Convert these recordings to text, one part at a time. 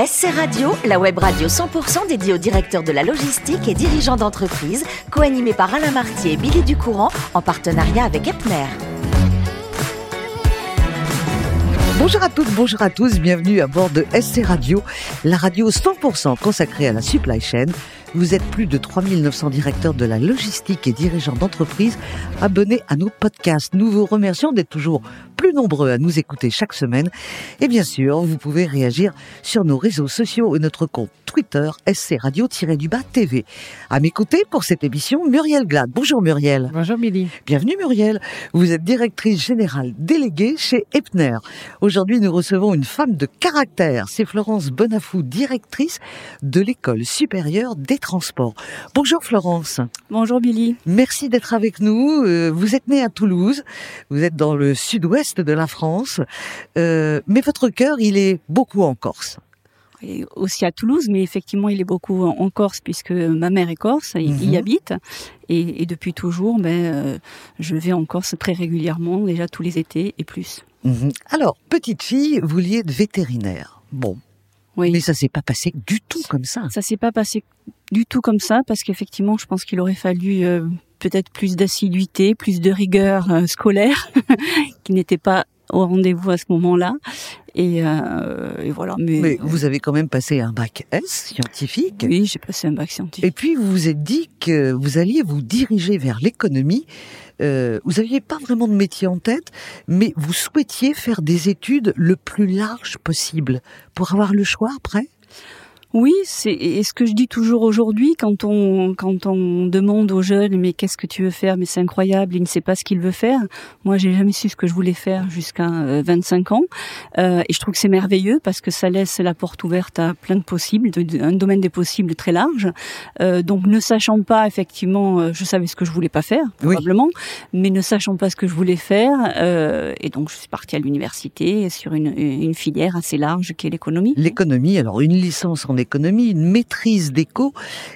SC Radio, la web radio 100% dédiée aux directeurs de la logistique et dirigeants d'entreprise, co-animée par Alain Martier et Billy Ducourant, en partenariat avec Epner. Bonjour à toutes, bonjour à tous, bienvenue à bord de SC Radio, la radio 100% consacrée à la supply chain. Vous êtes plus de 3900 directeurs de la logistique et dirigeants d'entreprise abonnés à nos podcasts. Nous vous remercions d'être toujours plus nombreux à nous écouter chaque semaine. Et bien sûr, vous pouvez réagir sur nos réseaux sociaux et notre compte Twitter SC Radio-du-Bas TV. À m'écouter pour cette émission, Muriel Glad. Bonjour Muriel. Bonjour Billy. Bienvenue Muriel. Vous êtes directrice générale déléguée chez Epner. Aujourd'hui, nous recevons une femme de caractère. C'est Florence Bonafou, directrice de l'école supérieure des transports. Bonjour Florence. Bonjour Billy. Merci d'être avec nous. Euh, vous êtes née à Toulouse. Vous êtes dans le sud-ouest de la France. Euh, mais votre cœur, il est beaucoup en Corse. Et aussi à Toulouse, mais effectivement, il est beaucoup en Corse puisque ma mère est corse, il y Mhm. habite, et, et depuis toujours, ben, euh, je vais en Corse très régulièrement, déjà tous les étés et plus. Mhm. Alors, petite fille, vous vouliez être vétérinaire. Bon, Oui. mais ça s'est pas passé du tout comme ça. Ça s'est pas passé du tout comme ça parce qu'effectivement, je pense qu'il aurait fallu euh, peut-être plus d'assiduité, plus de rigueur euh, scolaire, qui n'était pas au rendez-vous à ce moment-là. Et, euh, et voilà. Mais, Mais vous avez quand même passé un bac S scientifique. oui, j'ai passé un bac scientifique. Et puis vous vous êtes dit que vous alliez vous diriger vers l'économie. Euh, vous n'aviez pas vraiment de métier en tête, mais vous souhaitiez faire des études le plus large possible pour avoir le choix après? Oui, c'est et ce que je dis toujours aujourd'hui quand on quand on demande aux jeunes mais qu'est-ce que tu veux faire? Mais c'est incroyable il ne sait pas ce qu'il veut faire. Moi j'ai jamais su ce que je voulais faire jusqu'à euh, 25 ans Euh, et je trouve que c'est merveilleux parce que ça laisse la porte ouverte à plein de possibles, de- de- un domaine des possibles très large. Euh, donc ne sachant pas effectivement, euh, je savais ce que je voulais pas faire Oui. probablement, mais ne sachant pas ce que je voulais faire euh, et donc je suis partie à l'université sur une, une filière assez large qui est l'économie. L'économie, alors une licence en économie, une maîtrise d'éco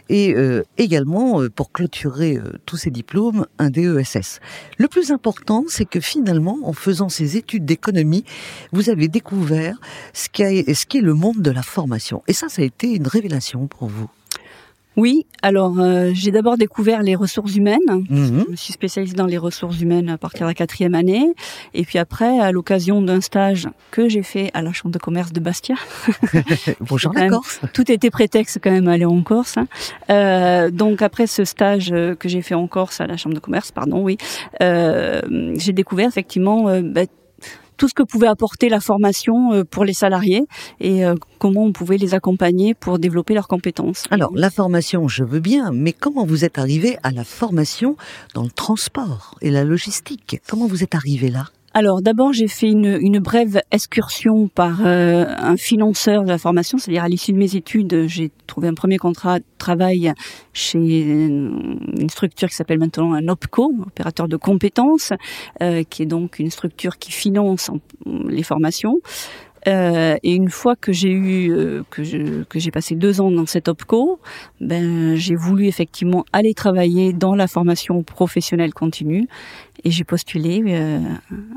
et euh, également, euh, pour clôturer euh, tous ces diplômes, un DESS. Le plus important, c'est que finalement, en faisant ces études d'économie, vous avez découvert ce qu'est le monde de la formation. Et ça, ça a été une révélation pour vous. Oui, alors euh, j'ai d'abord découvert les ressources humaines. Mhm. Je me suis spécialisée dans les ressources humaines à partir de la quatrième année. Et puis après, à l'occasion d'un stage que j'ai fait à la Chambre de commerce de Bastia, Bonjour la même- Corse. tout était prétexte quand même à aller en Corse. hein. Euh, donc après ce stage euh, que j'ai fait en Corse à la Chambre de commerce, pardon, oui, euh, j'ai découvert effectivement euh, bah, tout ce que pouvait apporter la formation euh, pour les salariés et euh, comment on pouvait les accompagner pour développer leurs compétences. Alors, la formation, je veux bien, mais comment vous êtes arrivé à la formation dans le transport et la logistique? Comment vous êtes arrivé là? Alors d'abord j'ai fait une, brève excursion par euh, un financeur de la formation, c'est-à-dire à, l'issue de mes études, j'ai trouvé un premier contrat de travail chez une structure qui s'appelle maintenant un OPCO, opérateur de compétences, euh, qui est donc une structure qui finance les formations. Euh, et une fois que j'ai eu euh, que j'ai passé deux ans dans cette OPCO, ben j'ai voulu effectivement aller travailler dans la formation professionnelle continue et j'ai postulé euh,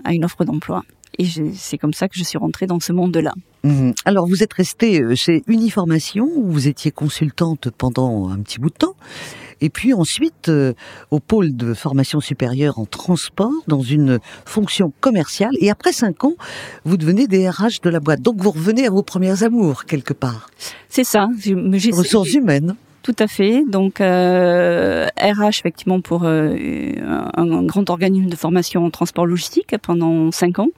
à une offre d'emploi. Et c'est comme ça que je suis rentrée dans ce monde-là. Mhm. Alors, vous êtes restée chez Uniformation, où vous étiez consultante pendant un petit bout de temps, et puis ensuite euh, au pôle de formation supérieure en transport, dans une fonction commerciale, et après cinq ans, vous devenez DRH de la boîte. Donc, vous revenez à vos premiers amours, quelque part. C'est ça. Ressources humaines. Tout à fait. Donc euh, RH effectivement pour euh, un, un grand organisme de formation en transport logistique pendant cinq ans.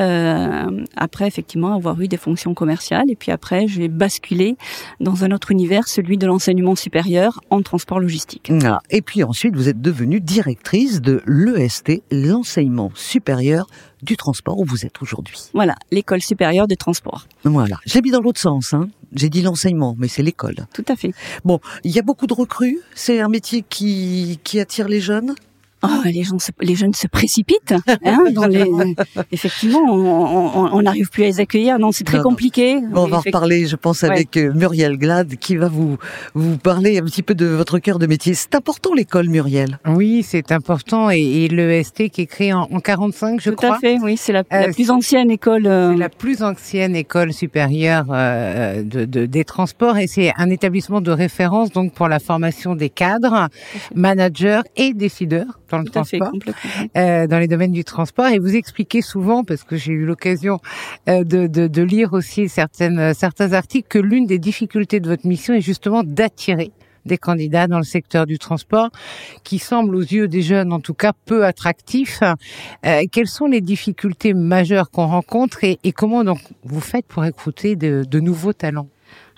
Euh, après effectivement avoir eu des fonctions commerciales et puis après j'ai basculé dans un autre univers, celui de l'enseignement supérieur en transport logistique. Ah, Et puis ensuite, vous êtes devenue directrice de l'EST, l'enseignement supérieur du transport, où vous êtes aujourd'hui. Voilà, l'école supérieure de transport. Voilà. J'ai mis dans l'autre sens, hein. J'ai dit l'enseignement, mais c'est l'école. Tout à fait. Bon, il y a beaucoup de recrues. C'est un métier qui, qui attire les jeunes. Oh, les, gens les jeunes se précipitent. Hein, dans les, effectivement, on n'arrive plus à les accueillir. Non, c'est très compliqué. on va en reparler, je pense, avec euh, Muriel Glad, qui va vous, vous parler un petit peu de votre cœur de métier. C'est important l'école, Muriel. Oui, c'est important. Et, et l'EST qui est créé en, en 45, je Tout crois. Tout à fait, oui. C'est la, la, euh, plus ancienne école. Euh... la plus ancienne école supérieure euh, de, de, des transports. Et c'est un établissement de référence donc pour la formation des cadres, managers et décideurs dans le Tout transport, fait, euh, dans les domaines du transport. Et vous expliquez souvent, parce que j'ai eu l'occasion euh, de, de, de, lire aussi certaines, certains articles, que l'une des difficultés de votre mission est justement d'attirer des candidats dans le secteur du transport qui semblent aux yeux des jeunes en tout cas peu attractifs. Euh, quelles sont les difficultés majeures qu'on rencontre et, et, comment donc vous faites pour recruter de, de nouveaux talents?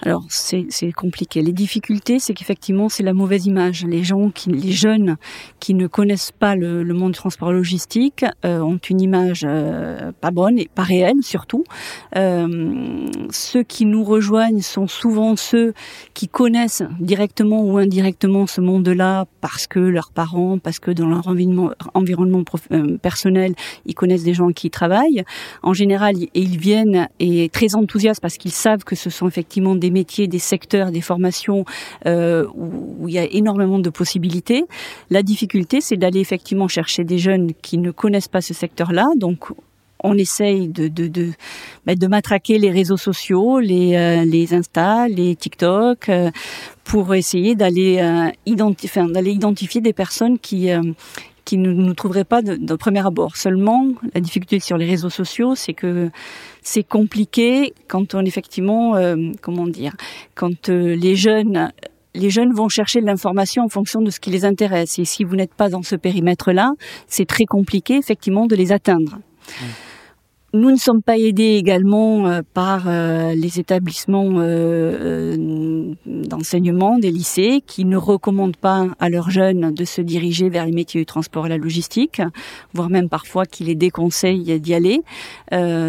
Alors c'est compliqué. Les difficultés, c'est qu'effectivement c'est la mauvaise image. Les gens, qui, les jeunes qui ne connaissent pas le, le monde du transport logistique euh, ont une image euh, pas bonne et pas réelle surtout. Euh, ceux qui nous rejoignent sont souvent ceux qui connaissent directement ou indirectement ce monde-là parce que leurs parents, parce que dans leur environnement, environnement euh, personnel, ils connaissent des gens qui y travaillent. En général, ils viennent et très enthousiastes parce qu'ils savent que ce sont effectivement des métiers, des secteurs, des formations euh, où, il y a énormément de possibilités. La difficulté, c'est d'aller effectivement chercher des jeunes qui ne connaissent pas ce secteur-là. Donc, on essaye de de de, bah, de matraquer les réseaux sociaux, les euh, les Insta, les TikTok, euh, pour essayer d'aller euh, identifier d'aller identifier des personnes qui qui ne nous trouveraient pas de, premier abord. Seulement, la difficulté sur les réseaux sociaux, c'est que c'est compliqué quand on effectivement, euh, comment dire, quand euh, les jeunes les jeunes vont chercher l'information en fonction de ce qui les intéresse. Et si vous n'êtes pas dans ce périmètre-là, c'est très compliqué effectivement de les atteindre. Mmh. Nous ne sommes pas aidés également euh, par euh, les établissements euh, d'enseignement des lycées qui ne recommandent pas à leurs jeunes de se diriger vers les métiers du transport et la logistique, voire même parfois qui les déconseillent d'y aller.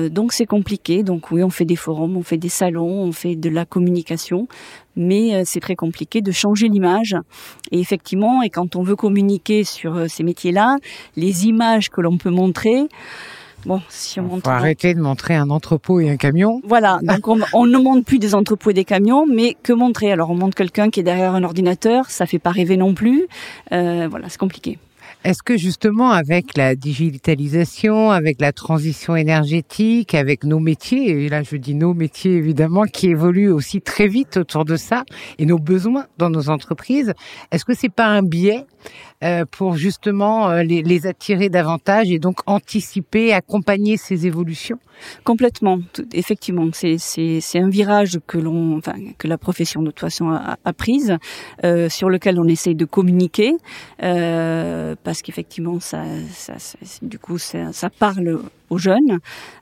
donc c'est compliqué. Donc oui, on fait des forums, on fait des salons, on fait de la communication, mais c'est très compliqué de changer l'image. Et effectivement, et quand on veut communiquer sur ces métiers-là, les images que l'on peut montrer, Bon, si on montre faut arrêter de montrer un entrepôt et un camion. Voilà, donc on, on, ne montre plus des entrepôts et des camions, mais que montrer? Alors on montre quelqu'un qui est derrière un ordinateur, ça fait pas rêver non plus. Euh, voilà, c'est compliqué. Est-ce que justement avec la digitalisation, avec la transition énergétique, avec nos métiers, et là je dis nos métiers évidemment, qui évoluent aussi très vite autour de ça, et nos besoins dans nos entreprises, est-ce que c'est pas un biais euh, pour justement euh, les, les, attirer davantage et donc anticiper, accompagner ces évolutions? Complètement, effectivement, c'est c'est un virage que l'on, enfin que la profession de toute façon a, a prise, euh, sur lequel on essaye de communiquer, euh, qu'effectivement ça, du coup ça, ça parle aux jeunes.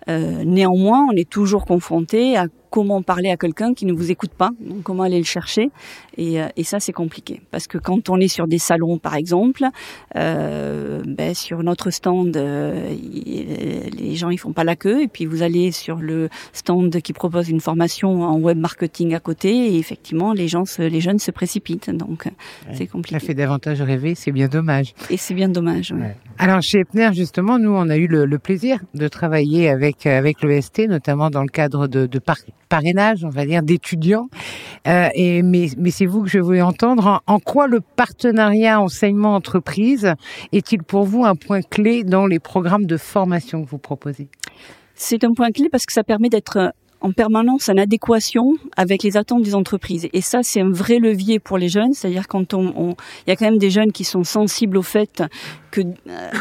Euh, néanmoins, on est toujours confronté à comment parler à quelqu'un qui ne vous écoute pas, donc comment aller le chercher. Et, euh, et ça, c'est compliqué. Parce que quand on est sur des salons, par exemple, euh, ben, sur notre stand, euh, les gens ils font pas la queue. Et puis vous allez sur le stand qui propose une formation en web marketing à côté, et effectivement, les gens, se, les jeunes se précipitent. Donc ouais, c'est compliqué. Ça fait davantage rêver, c'est bien dommage. Et c'est bien dommage. Oui. Ouais. Alors chez Epner, justement, nous, on a eu le, le plaisir de travailler avec avec l'EST, notamment dans le cadre de, de parrainage, on va dire, d'étudiants. Euh, et mais, mais c'est vous que je voulais entendre. En, en quoi le partenariat enseignement-entreprise est-il pour vous un point clé dans les programmes de formation que vous proposez? C'est un point clé parce que ça permet d'être en permanence en adéquation avec les attentes des entreprises. Et ça, c'est un vrai levier pour les jeunes. C'est-à-dire quand on, on, il y a quand même des jeunes qui sont sensibles au fait que,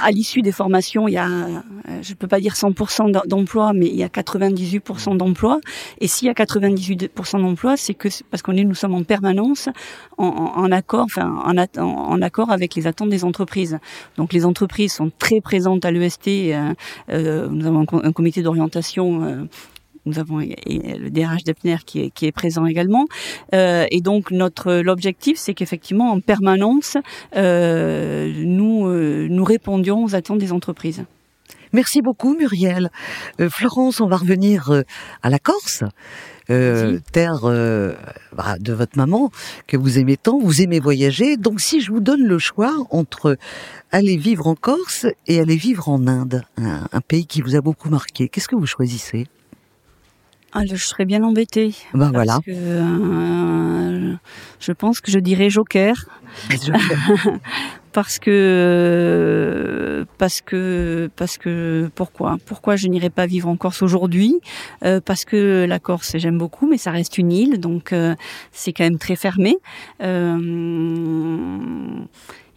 à l'issue des formations, il y a, je peux pas dire 100% d'emploi, mais il y a 98% d'emploi. Et s'il y a 98% d'emploi, c'est que parce qu'on est, nous sommes en permanence en, en, en accord, enfin, en, en, accord avec les attentes des entreprises. Donc les entreprises sont très présentes à l'EST. Euh, euh, nous avons un, un comité d'orientation. Euh, nous avons le DRH d'Epner qui est, qui est présent également. Euh, et donc notre l'objectif, c'est qu'effectivement en permanence, euh, nous euh, nous répondions aux attentes des entreprises. Merci beaucoup Muriel. Euh, Florence, on va revenir euh, à la Corse. euh, terre euh, bah, de votre maman que vous aimez tant, vous aimez voyager. Donc si je vous donne le choix entre aller vivre en Corse et aller vivre en Inde, un, un pays qui vous a beaucoup marqué, qu'est-ce que vous choisissez? Ah, je serais bien embêtée. Ben parce voilà. que, euh, je pense que je dirais Joker. parce que parce que parce que pourquoi pourquoi je n'irai pas vivre en Corse aujourd'hui? Euh, parce que la Corse j'aime beaucoup mais ça reste une île donc euh, c'est quand même très fermé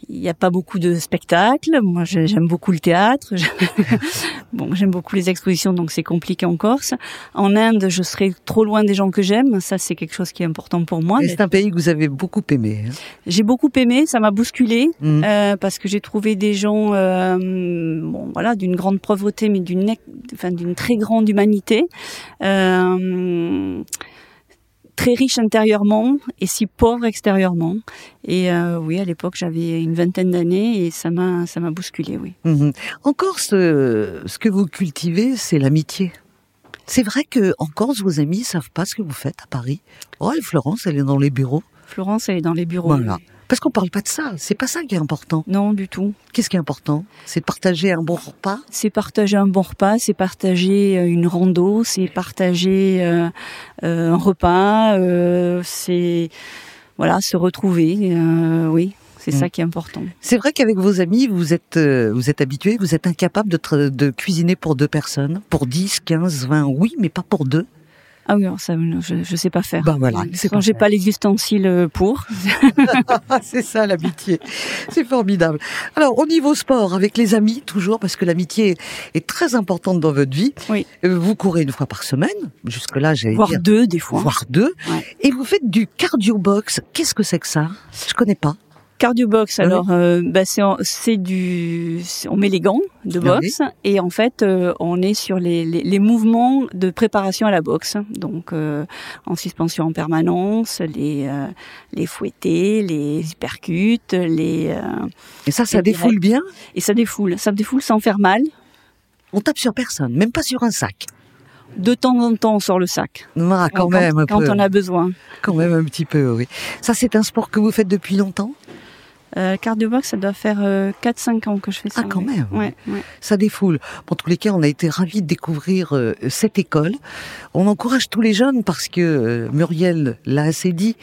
il n'y a pas beaucoup de spectacles. Moi, j'ai- j'aime beaucoup le théâtre. bon, j'aime beaucoup les expositions, donc c'est compliqué en Corse. En Inde, je serais trop loin des gens que j'aime. Ça, c'est quelque chose qui est important pour moi. Et c'est un pays que vous avez beaucoup aimé. hein. J'ai beaucoup aimé, ça m'a bousculé Mm. euh, parce que j'ai trouvé des gens, euh, bon voilà, d'une grande pauvreté, mais d'une, ex- enfin d'une très grande humanité, euh, très riches intérieurement et si pauvres extérieurement. Et euh, oui, à l'époque, j'avais une vingtaine d'années et ça m'a, ça m'a bousculé, oui. Mhm. En Corse, ce que vous cultivez, c'est l'amitié. C'est vrai que en Corse, vos amis savent pas ce que vous faites à Paris. Oh, et Florence, elle est dans les bureaux. Florence, elle est dans les bureaux. Voilà. Parce qu'on parle pas de ça. C'est pas ça qui est important. Non, du tout. Qu'est-ce qui est important? C'est de partager un bon repas? C'est partager un bon repas, c'est partager euh, une rando, c'est partager euh, euh, un repas, euh, c'est voilà se retrouver. oui, c'est Mm. ça qui est important. C'est vrai qu'avec vos amis, vous êtes, euh, vous êtes habitués, vous êtes incapable de, de cuisiner pour deux personnes, pour 10, 15, 20, oui, mais pas pour deux. Ah oui, ça, je je sais pas faire. Ben voilà, c'est Quand pas j'ai pas les ustensiles euh, pour. c'est ça l'amitié. C'est formidable. Alors au niveau sport, avec les amis toujours, parce que l'amitié est très importante dans votre vie. Oui. Euh, Vous courez une fois par semaine. Jusque là, j'allais voire dire deux des fois. voire deux. Ouais. Et vous faites du cardio box. Qu'est-ce que c'est que ça? Je connais pas. Cardio box, Oui. alors euh, bah, c'est du, on met les gants de Ah boxe et en fait euh, on est sur les, les, les mouvements de préparation à la boxe, donc euh, en suspension en permanence, les les fouettés, les hypercutes, les Et ça, ça défoule bien? et ça défoule, ça défoule sans faire mal. On tape sur personne, même pas sur un sac. De temps en temps on sort le sac Ah, quand, même un quand peu. on a besoin. Quand même un petit peu, oui. Ça, c'est un sport que vous faites depuis longtemps? Euh, cardio box, ça doit faire euh, 4-5 ans que je fais ça. Ah, quand même. Ouais, ouais. ça défoule. En tous les cas, on a été ravis de découvrir euh, cette école. On encourage tous les jeunes parce que euh, Muriel l'a assez dit.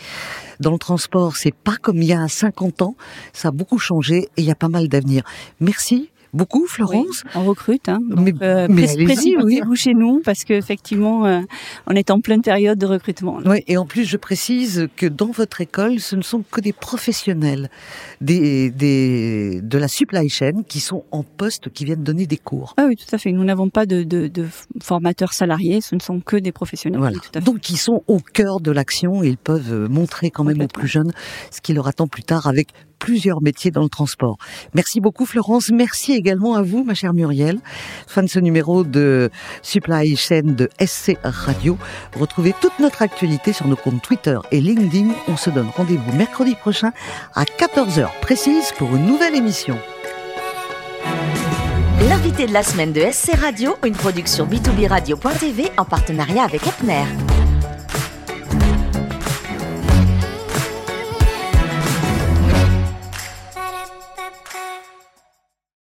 Dans le transport, c'est pas comme il y a 50 ans. Ça a beaucoup changé et il y a pas mal d'avenir. Merci beaucoup, Florence. Oui, on recrute, hein. Donc, Mais- euh, mais allez-y, précipitez-vous chez nous parce qu'effectivement, euh, on est en pleine période de recrutement. là. Oui, et en plus, je précise que dans votre école, ce ne sont que des professionnels des, des, de la supply chain qui sont en poste, qui viennent donner des cours. Ah oui, tout à fait. Nous n'avons pas de, de, de formateurs salariés, ce ne sont que des professionnels. Voilà. Oui, tout à fait. Donc ils sont au cœur de l'action et ils peuvent montrer quand même aux plus jeunes ce qui leur attend plus tard avec plusieurs métiers dans le transport. Merci beaucoup Florence, merci également à vous ma chère Muriel. Fin de ce numéro de Supply Chain de SC Radio. Retrouvez toute notre actualité sur nos comptes Twitter et LinkedIn. On se donne rendez-vous mercredi prochain à 14h précise pour une nouvelle émission. L'invité de la semaine de SC Radio, une production b2b radio.tv en partenariat avec Epner.